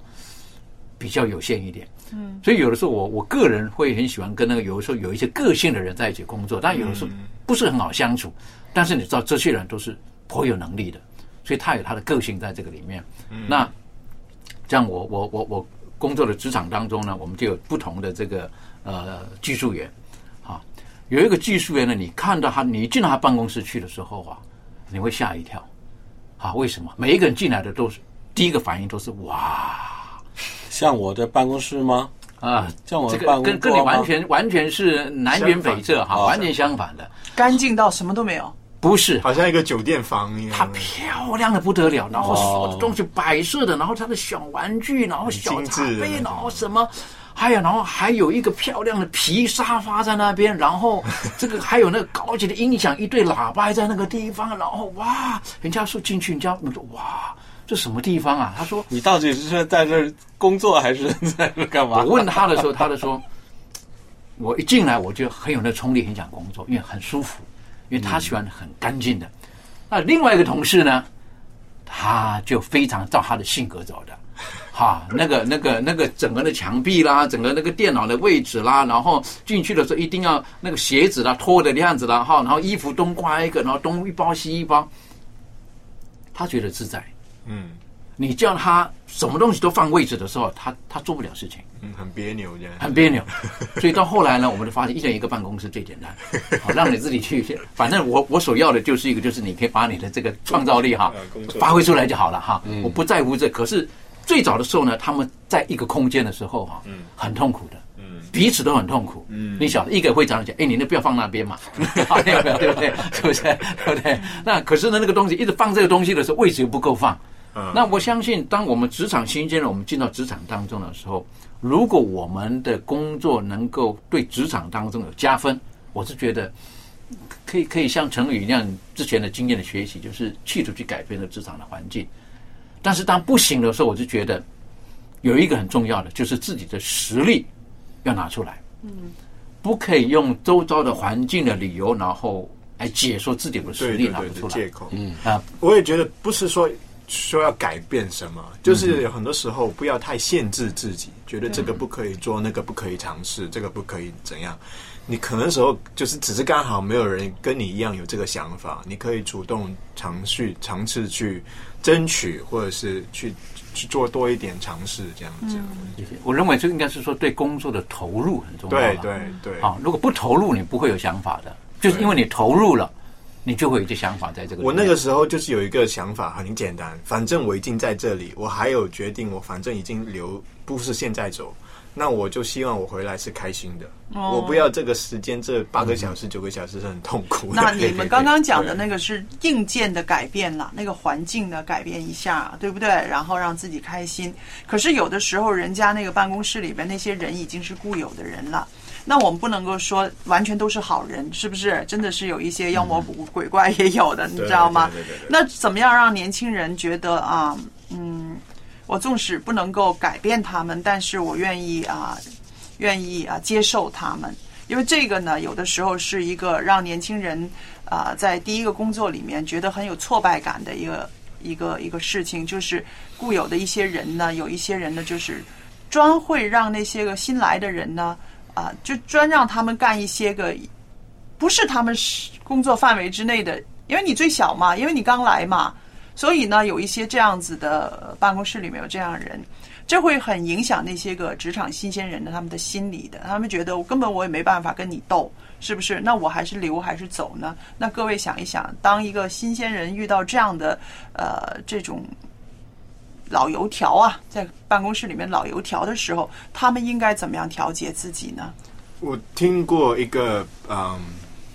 比较有限一点。嗯，所以有的时候我我个人会很喜欢跟那个有的时候有一些个性的人在一起工作，但有的时候不是很好相处。但是你知道，这些人都是颇有能力的，所以他有他的个性在这个里面。那这样我我我我工作的职场当中呢，我们就有不同的这个呃技术员。啊有一个技术员呢，你看到他，你进到他办公室去的时候啊，你会吓一跳，啊，为什么？每一个人进来的都是第一个反应都是哇，像我的办公室吗？啊，像我这个的办跟跟你完全完全是南辕北辙哈，完全相反的，干净到什么都没有。不是，好像一个酒店房一样。它漂亮的不得了，然后所有的东西摆设的，然后它的小玩具，然后小茶杯，然后什么。还有，然后还有一个漂亮的皮沙发在那边，然后 (laughs) 这个还有那个高级的音响，一对喇叭在那个地方，然后哇，人家说进去，人家我说哇，这什么地方啊？他说你到底是在这儿工作还是在这干嘛？我问他的时候，他就说，我一进来我就很有那冲力，很想工作，因为很舒服，因为他喜欢很干净的。那另外一个同事呢，他就非常照他的性格走的。哈，那个、那个、那个，整个的墙壁啦，整个那个电脑的位置啦，然后进去的时候一定要那个鞋子啦脱的那样子啦，哈，然后衣服东挂一个，然后东一包西一包，他觉得自在。嗯你叫他什么东西都放位置的时候，他他做不了事情。嗯，很别扭这样。很别扭，(laughs) 所以到后来呢，我们就发现一人一个办公室最简单，好 (laughs) 让你自己去。反正我我所要的就是一个，就是你可以把你的这个创造力哈发挥出来就好了哈。我不在乎这，可是最早的时候呢，他们在一个空间的时候哈，很痛苦的。彼此都很痛苦。嗯，你晓得，一个会长讲，哎，你那不要放那边嘛，对不对？对不对？(laughs) 是不是？对不对？那可是呢，那个东西一直放这个东西的时候，位置又不够放。那我相信，当我们职场新鲜人，我们进到职场当中的时候，如果我们的工作能够对职场当中有加分，我是觉得可以可以像陈宇一样之前的经验的学习，就是企图去改变这职场的环境。但是当不行的时候，我就觉得有一个很重要的，就是自己的实力要拿出来。嗯，不可以用周遭的环境的理由，然后来解说自己的实力拿不出来。借口。嗯啊，我也觉得不是说说要改变什么，就是有很多时候不要太限制自己，觉得这个不可以做，那个不可以尝试，这个不可以怎样。你可能时候就是只是刚好没有人跟你一样有这个想法，你可以主动尝试尝试去争取，或者是去去做多一点尝试，这样子。我认为这应该是说对工作的投入很重要对了。对对，啊，如果不投入，你不会有想法的，就是因为你投入了，你就会有一些想法在这个。我那个时候就是有一个想法，很简单，反正我已经在这里，我还有决定，我反正已经留，不是现在走，那我就希望我回来是开心的，哦我不要这个时间这八个小时、九个小时是很痛苦的。那你们刚刚讲的那个是硬件的改变了，那个环境的改变一下，对不对？然后让自己开心。可是有的时候，人家那个办公室里边那些人已经是固有的人了。那我们不能够说完全都是好人，是不是？真的是有一些妖魔鬼怪也有的，你知道吗？那怎么样让年轻人觉得啊，嗯，我纵使不能够改变他们，但是我愿意啊，愿意啊接受他们，因为这个呢，有的时候是一个让年轻人啊在第一个工作里面觉得很有挫败感的一个一个一个事情，就是固有的一些人呢，有一些人呢，就是专会让那些个新来的人呢，啊，就专让他们干一些个不是他们工作范围之内的，因为你最小嘛，因为你刚来嘛，所以呢，有一些这样子的办公室里面有这样的人。这会很影响那些个职场新鲜人的他们的心理的，他们觉得我根本我也没办法跟你斗，是不是？那我还是留还是走呢？那各位想一想，当一个新鲜人遇到这样的呃这种老油条啊，在办公室里面老油条的时候，他们应该怎么样调节自己呢？我听过一个嗯，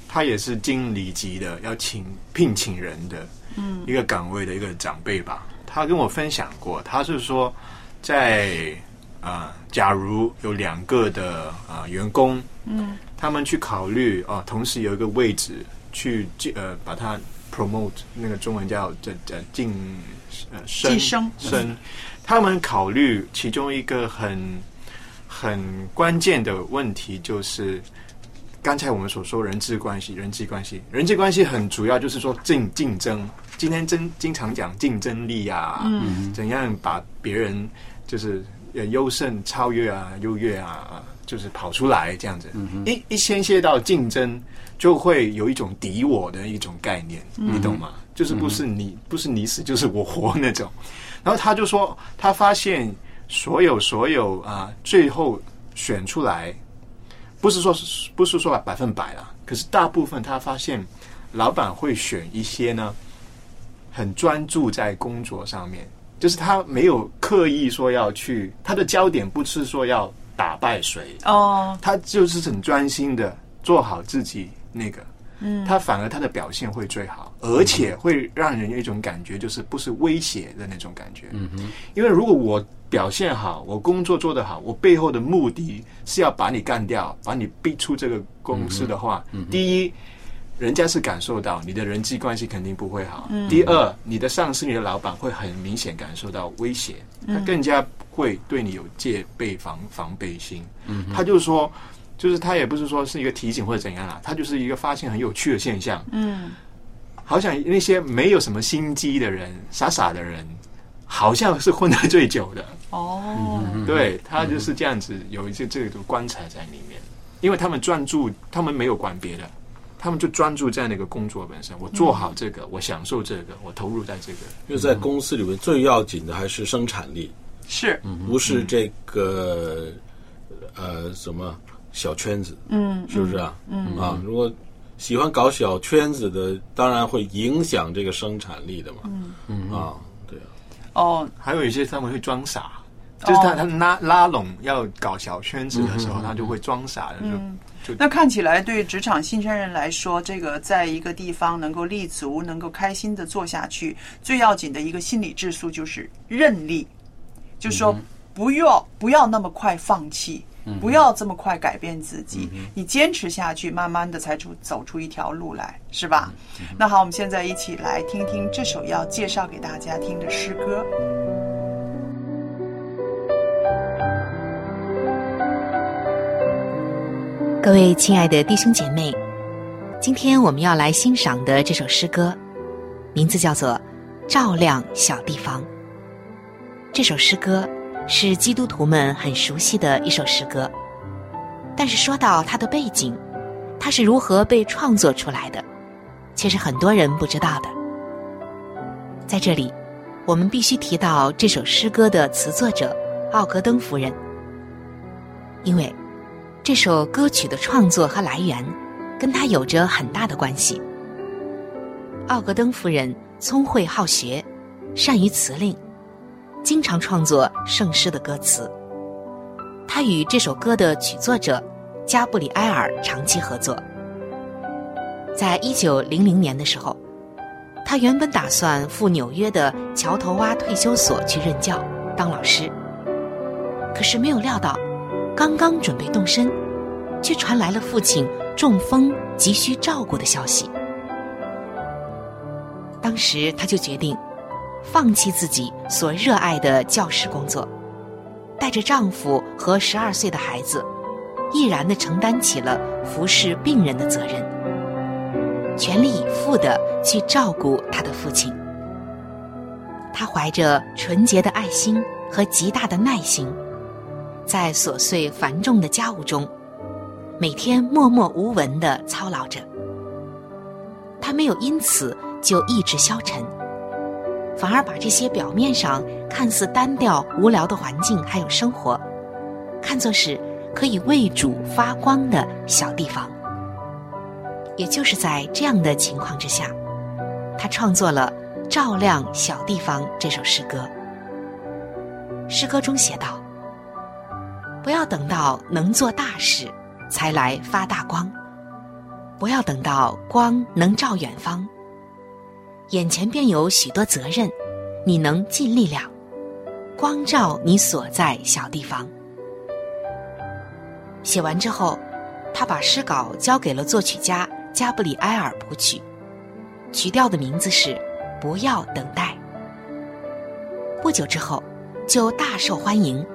他也是经理级的，要请聘请人的，嗯，一个岗位的一个长辈吧，他跟我分享过，他是说。在啊，假如有两个的啊员工，嗯，他们去考虑啊，同时有一个位置去呃把它 promote，那个中文叫这这晋呃升升升，他们考虑其中一个很很关键的问题就是刚才我们所说人际关系，人际关系，人际关系很主要就是说竞竞争，今天真经常讲竞争力啊，嗯，怎样把别人。就是优胜、超越啊、优越啊，就是跑出来这样子。一一牵涉到竞争，就会有一种敌我的一种概念，你懂吗？就是不是你不是你死就是我活那种。然后他就说，他发现所有所有啊，最后选出来，不是说不是说百分百了，可是大部分他发现，老板会选一些呢，很专注在工作上面。就是他没有刻意说要去，他的焦点不是说要打败谁哦，他就是很专心的做好自己那个，嗯，他反而他的表现会最好，而且会让人有一种感觉，就是不是威胁的那种感觉，嗯哼，因为如果我表现好，我工作做得好，我背后的目的是要把你干掉，把你逼出这个公司的话，第一。人家是感受到你的人际关系肯定不会好。第二，你的上司、你的老板会很明显感受到威胁，他更加会对你有戒备、防防备心。嗯他就是说，就是他也不是说是一个提醒或者怎样啦，他就是一个发现很有趣的现象。嗯，好像那些没有什么心机的人、傻傻的人，好像是混得最久的。哦，对他就是这样子，有一些这种观察在里面，因为他们专注，他们没有管别的。他们就专注在那个工作本身，我做好这个，我享受这个，我投入在这个。因为在公司里面最要紧的还是生产力，是，不是这个呃什么小圈子，嗯，是不是啊？嗯啊，如果喜欢搞小圈子的，当然会影响这个生产力的嘛。嗯嗯啊，对啊。哦，还有一些他们会装傻，就是他他拉拉拢要搞小圈子的时候，他就会装傻的就。那看起来，对职场新鲜人来说，这个在一个地方能够立足、能够开心的做下去，最要紧的一个心理质素就是韧力，就是说不要不要那么快放弃，不要这么快改变自己，你坚持下去，慢慢的才出走出一条路来，是吧？那好，我们现在一起来听听这首要介绍给大家听的诗歌。各位亲爱的弟兄姐妹，今天我们要来欣赏的这首诗歌，名字叫做《照亮小地方》。这首诗歌是基督徒们很熟悉的一首诗歌，但是说到它的背景，它是如何被创作出来的，却是很多人不知道的。在这里，我们必须提到这首诗歌的词作者奥格登夫人，因为。这首歌曲的创作和来源，跟他有着很大的关系。奥格登夫人聪慧好学，善于辞令，经常创作圣诗的歌词。他与这首歌的曲作者加布里埃尔长期合作。在一九零零年的时候，他原本打算赴纽约的桥头洼退休所去任教当老师，可是没有料到。刚刚准备动身，却传来了父亲中风急需照顾的消息。当时，他就决定放弃自己所热爱的教师工作，带着丈夫和十二岁的孩子，毅然的承担起了服侍病人的责任，全力以赴的去照顾他的父亲。他怀着纯洁的爱心和极大的耐心，在琐碎繁重的家务中，每天默默无闻地操劳着。他没有因此就意志消沉，反而把这些表面上看似单调无聊的环境还有生活，看作是可以为主发光的小地方。也就是在这样的情况之下，他创作了《照亮小地方》这首诗歌。诗歌中写道：“不要等到能做大事，才来发大光。”不要等到光能照远方，眼前便有许多责任，你能尽力量，光照你所在小地方。写完之后，他把诗稿交给了作曲家加布里埃尔谱曲，曲调的名字是《不要等待》。不久之后，就大受欢迎，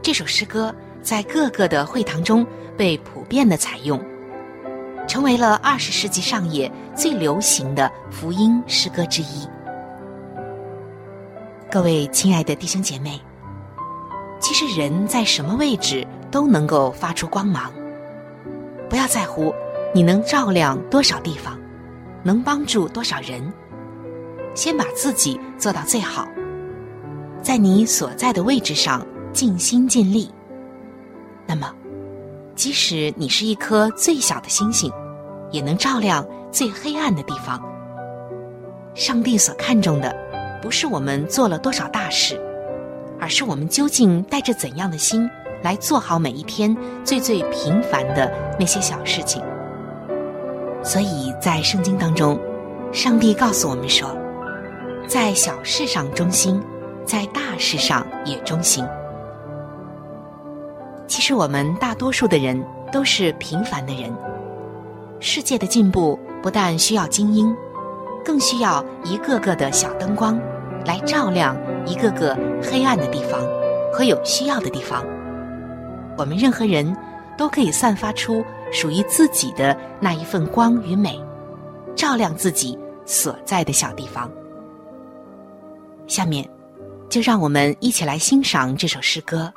这首诗歌在各个的会堂中被普遍的采用。成为了二十世纪上叶最流行的福音诗歌之一。各位亲爱的弟兄姐妹，其实人在什么位置都能够发出光芒。不要在乎你能照亮多少地方，能帮助多少人，先把自己做到最好，在你所在的位置上尽心尽力。那么。即使你是一颗最小的星星，也能照亮最黑暗的地方。上帝所看重的，不是我们做了多少大事，而是我们究竟带着怎样的心来做好每一天最最平凡的那些小事情。所以在圣经当中，上帝告诉我们说，在小事上忠心，在大事上也忠心。其实我们大多数的人都是平凡的人。世界的进步不但需要精英，更需要一个个的小灯光，来照亮一个个黑暗的地方和有需要的地方。我们任何人都可以散发出属于自己的那一份光与美，照亮自己所在的小地方。下面，就让我们一起来欣赏这首诗歌。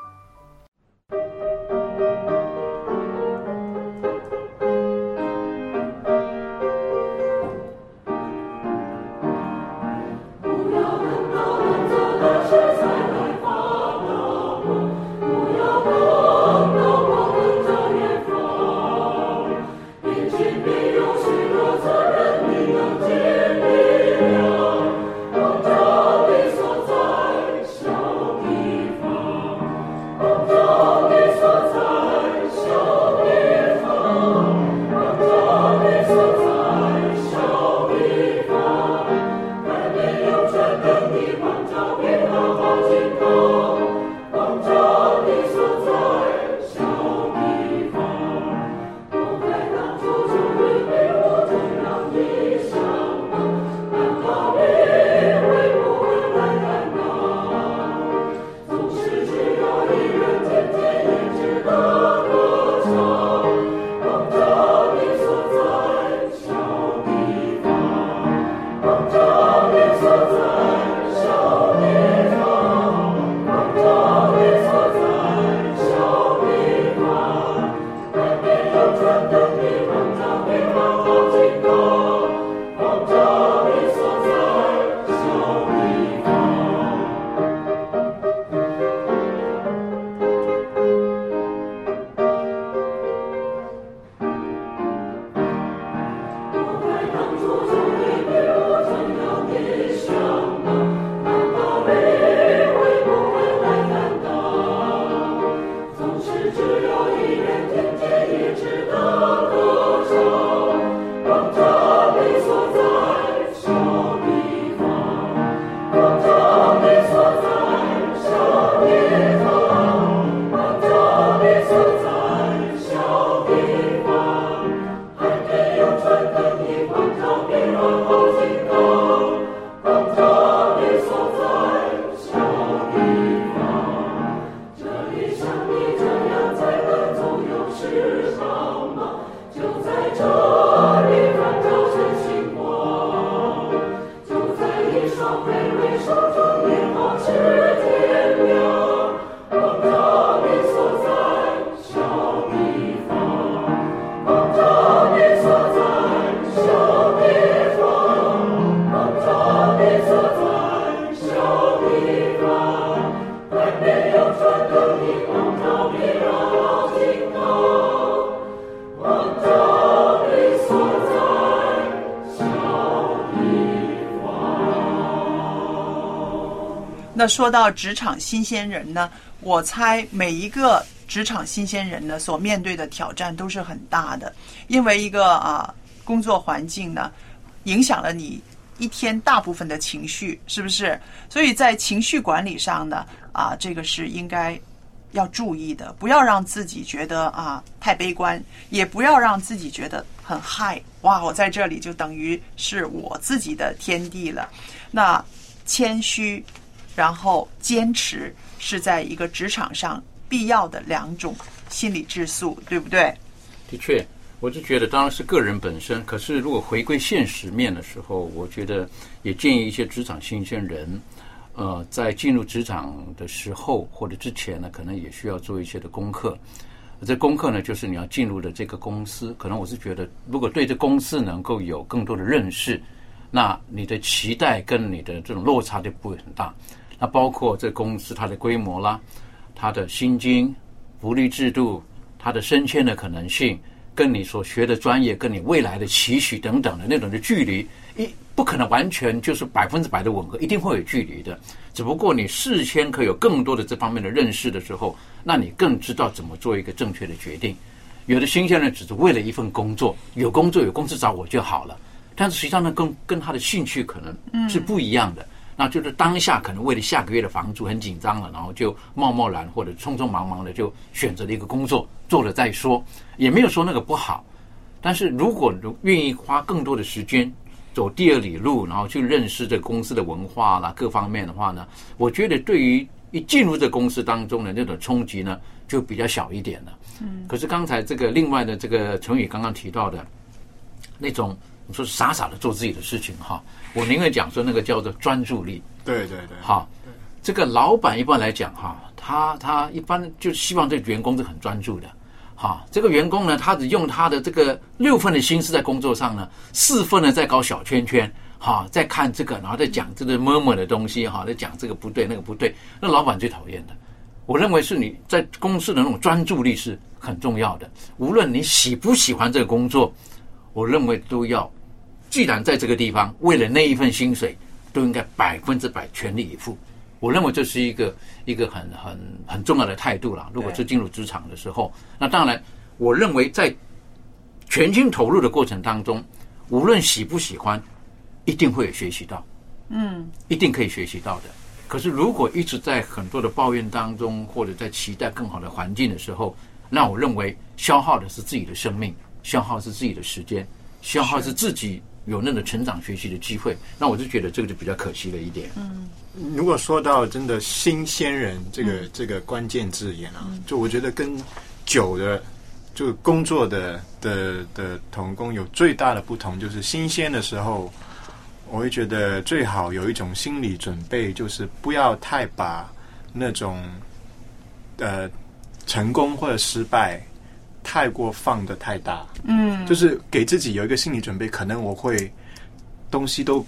那说到职场新鲜人呢，我猜每一个职场新鲜人呢所面对的挑战都是很大的，因为一个啊工作环境呢影响了你一天大部分的情绪，是不是？所以在情绪管理上呢，啊，这个是应该要注意的，不要让自己觉得啊太悲观，也不要让自己觉得很嗨哇，我在这里就等于是我自己的天地了。那谦虚，然后坚持，是在一个职场上必要的两种心理质素，对不对？的确，我就觉得当然是个人本身，可是如果回归现实面的时候，我觉得也建议一些职场新鲜人，呃，在进入职场的时候或者之前呢，可能也需要做一些的功课。这功课呢，就是你要进入的这个公司，可能我是觉得，如果对这公司能够有更多的认识。那你的期待跟你的这种落差就不会很大。那包括这公司它的规模啦，它的薪金、福利制度、它的升迁的可能性，跟你所学的专业、跟你未来的期许等等的那种的距离，一不可能完全就是百分之百的吻合，一定会有距离的。只不过你事先可有更多的这方面的认识的时候，那你更知道怎么做一个正确的决定。有的新鲜人只是为了一份工作，有工作有公司找我就好了。但是实际上呢，跟跟他的兴趣可能是不一样的。那就是当下可能为了下个月的房租很紧张了，然后就贸贸然或者匆匆忙忙的就选择了一个工作，做了再说，也没有说那个不好。但是如果愿意花更多的时间走第二里路，然后去认识这公司的文化啦各方面的话呢，我觉得对于一进入这公司当中的那种冲击呢，就比较小一点了。嗯。可是刚才这个另外的这个成语刚刚提到的那种。你说傻傻的做自己的事情哈，我宁愿讲说那个叫做专注力。对对对，哈，这个老板一般来讲哈，他他一般就希望这个员工是很专注的，哈，这个员工呢，他只用他的这个六分的心思在工作上呢，四分呢在搞小圈圈，哈，在看这个，然后再讲这个么么的东西，哈，在讲这个不对那个不对，那老板最讨厌的。我认为是你在公司的那种专注力是很重要的，无论你喜不喜欢这个工作。我认为都要，既然在这个地方，为了那一份薪水，都应该百分之百全力以赴。我认为这是一个一个很很很重要的态度了。如果是进入职场的时候，那当然，我认为在全心投入的过程当中，无论喜不喜欢，一定会有学习到。嗯，一定可以学习到的。可是如果一直在很多的抱怨当中，或者在期待更好的环境的时候，那我认为消耗的是自己的生命。消耗是自己的时间，消耗是自己有那个成长学习的机会，那我就觉得这个就比较可惜了一点。嗯，如果说到真的新鲜人这个这个关键字眼啊，就我觉得跟久的就工作的的的童工有最大的不同，就是新鲜的时候，我会觉得最好有一种心理准备，就是不要太把那种呃成功或者失败。太过放的太大，嗯，就是给自己有一个心理准备，可能我会东西都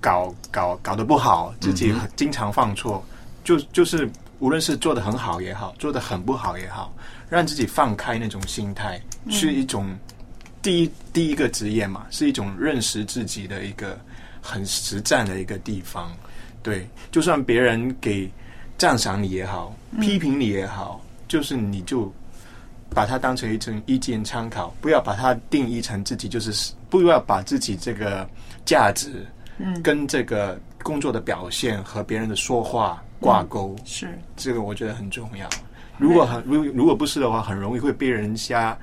搞搞搞得不好，自己经常犯错，就就是无论是做的很好也好，做的很不好也好，让自己放开那种心态，是一种第一第一个职业嘛，是一种认识自己的一个很实战的一个地方。对，就算别人给赞赏你也好，批评你也好，就是你就。把它当成一种意见参考，不要把它定义成自己就是不要把自己这个价值，嗯，跟这个工作的表现和别人的说话挂钩。是这个，我觉得很重要。如果很如如果不是的话，很容易会被人家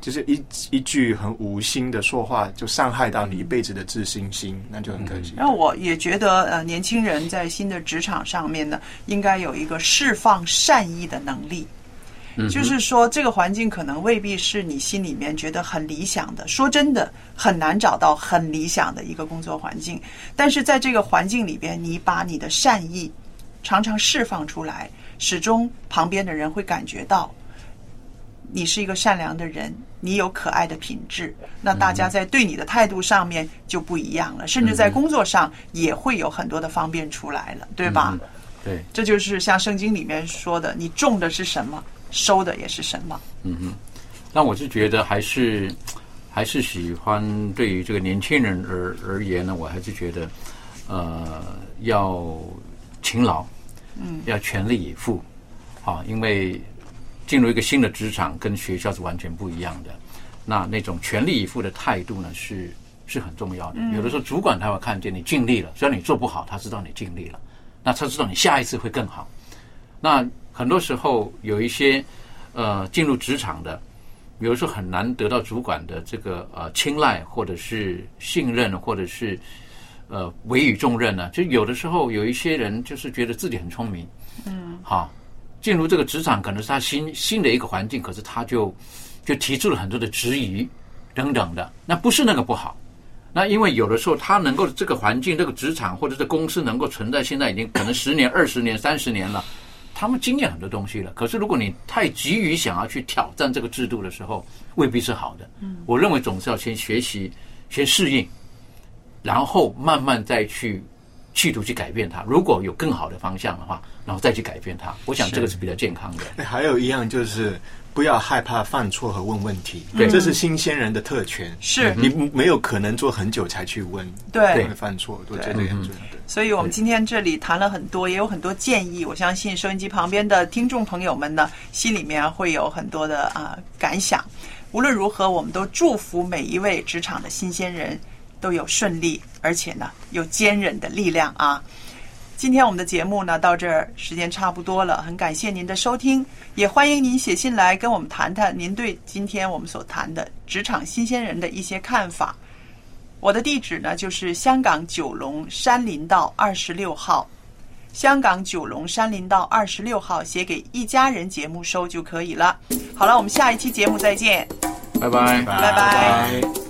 就是一一句很无心的说话，就伤害到你一辈子的自信心，那就很可惜。那我也觉得，呃，年轻人在新的职场上面呢，应该有一个释放善意的能力。就是说，这个环境可能未必是你心里面觉得很理想的。说真的，很难找到很理想的一个工作环境。但是在这个环境里边，你把你的善意常常释放出来，始终旁边的人会感觉到你是一个善良的人，你有可爱的品质。那大家在对你的态度上面就不一样了，甚至在工作上也会有很多的方便出来了，对吧？对，这就是像圣经里面说的：“你种的是什么？”收的也是什么？嗯哼，那我是觉得还是还是喜欢对于这个年轻人而而言呢，我还是觉得呃要勤劳，嗯要全力以赴，啊，因为进入一个新的职场跟学校是完全不一样的。那那种全力以赴的态度呢，是是很重要的。嗯有的时候主管他会看见你尽力了，虽然你做不好，他知道你尽力了，那他知道你下一次会更好。那很多时候有一些呃进入职场的，有的时候很难得到主管的这个呃青睐，或者是信任，或者是呃委以重任呢。就有的时候有一些人就是觉得自己很聪明，嗯好，进入这个职场可能是他新新的一个环境，可是他就就提出了很多的质疑等等的。那不是那个不好，那因为有的时候他能够这个环境、这个职场或者这公司能够存在，现在已经可能十年、二十年、三十年了，他们经验很多东西了。可是如果你太急于想要去挑战这个制度的时候，未必是好的。嗯我认为总是要先学习、先适应，然后慢慢再去企图去改变它。如果有更好的方向的话，然后再去改变它，我想这个是比较健康的。哎还有一样就是不要害怕犯错和问问题，对这是新鲜人的特权。是你没有可能做很久才去问，对会犯错，我对觉得也很重要。所以我们今天这里谈了很多，也有很多建议。我相信收音机旁边的听众朋友们呢，心里面会有很多的啊、感想。无论如何，我们都祝福每一位职场的新鲜人都有顺利，而且呢有坚韧的力量啊。今天我们的节目呢到这儿时间差不多了，很感谢您的收听，也欢迎您写信来跟我们谈谈您对今天我们所谈的职场新鲜人的一些看法。我的地址呢就是香港九龙山林道二十六号，香港九龙山林道二十六号，写给一家人节目收就可以了。好了，我们下一期节目再见。拜拜，拜拜